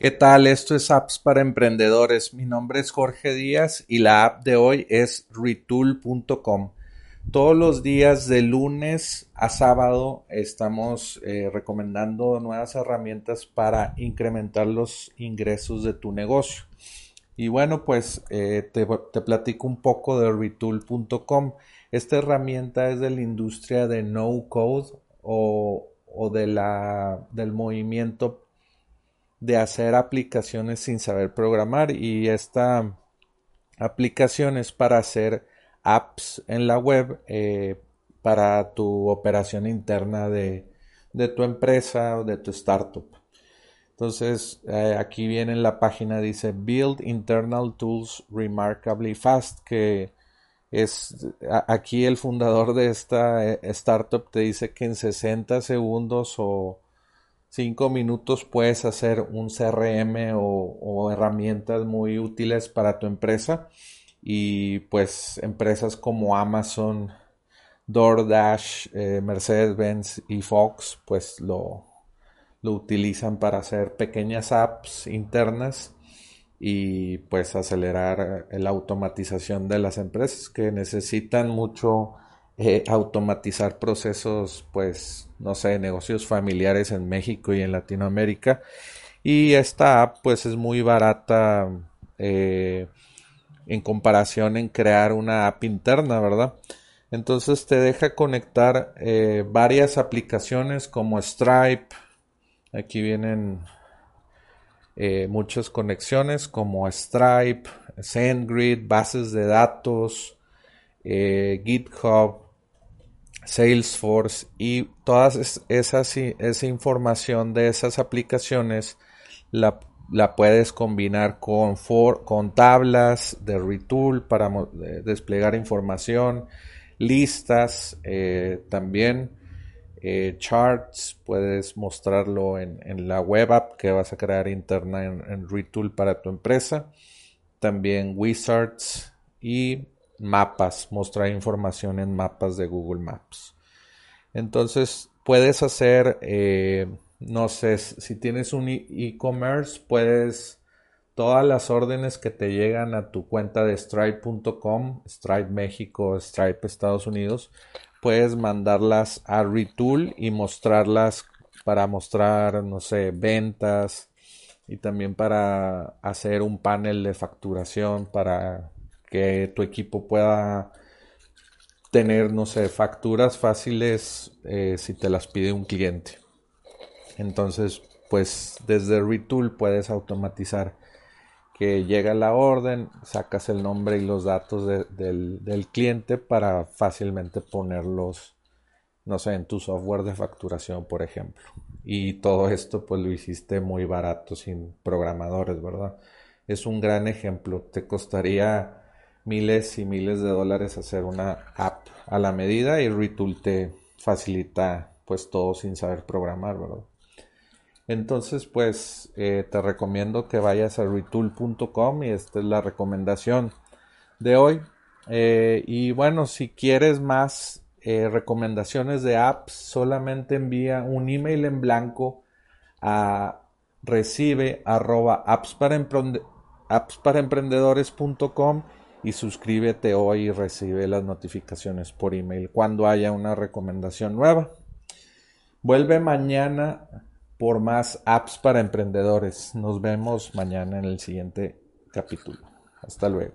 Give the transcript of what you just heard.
¿Qué tal? Esto es Apps para Emprendedores. Mi nombre es Jorge Díaz y la app de hoy es retool.com. Todos los días de lunes a sábado estamos eh, recomendando nuevas herramientas para incrementar los ingresos de tu negocio. Y bueno, pues eh, te, platico un poco de retool.com. Esta herramienta es de la industria de no code o, o de la, del movimiento de hacer aplicaciones sin saber programar y esta aplicación es para hacer apps en la web eh, para tu operación interna de, tu empresa o de tu startup. Entonces eh, aquí viene en la página dice Build Internal Tools Remarkably Fast que es aquí el fundador de esta eh, startup te dice que en 60 segundos o cinco minutos puedes hacer un CRM o, herramientas muy útiles para tu empresa. Y pues empresas como Amazon, DoorDash, eh, Mercedes-Benz y Fox pues lo, lo utilizan para hacer pequeñas apps internas y pues acelerar la automatización de las empresas que necesitan mucho eh, automatizar procesos, pues, no sé, negocios familiares en México y en Latinoamérica. Y esta app, pues, es muy barata eh, en comparación en crear una app interna, ¿verdad? Entonces te deja conectar eh, varias aplicaciones como Stripe. Aquí vienen muchas conexiones como Stripe, SendGrid, bases de datos, GitHub, Salesforce y todas esas esa información de esas aplicaciones la, puedes combinar con, con tablas de Retool para desplegar información, listas eh, también, eh, charts, puedes mostrarlo en, la web app que vas a crear interna en, en Retool para tu empresa, también wizards y mapas, mostrar información en mapas de Google Maps. Entonces puedes hacer, eh, no sé, si tienes un e-, e-commerce, puedes todas las órdenes que te llegan a tu cuenta de Stripe.com, Stripe México, Stripe Estados Unidos, puedes mandarlas a Retool y mostrarlas para mostrar, no sé, ventas y también para hacer un panel de facturación para que tu equipo pueda tener, no sé, facturas fáciles eh, si te las pide un cliente. Entonces, pues desde Retool puedes automatizar que llega la orden, sacas el nombre y los datos del, del, cliente para fácilmente ponerlos, no sé, en tu software de facturación, por ejemplo. Y todo esto pues lo hiciste muy barato, sin programadores, ¿verdad? Es un gran ejemplo. Te costaría miles y miles de dólares hacer una app a la medida y Retool te facilita pues todo sin saber programar, ¿verdad? Entonces pues eh, te recomiendo que vayas a retool.com y esta es la recomendación de hoy. Eh, y bueno, si quieres más eh, recomendaciones de apps, solamente envía un email en blanco a recibe arroba apps para, emprendedores.com y suscríbete hoy y recibe las notificaciones por email cuando haya una recomendación nueva. Vuelve mañana por más apps para emprendedores. Nos vemos mañana en el siguiente capítulo. Hasta luego.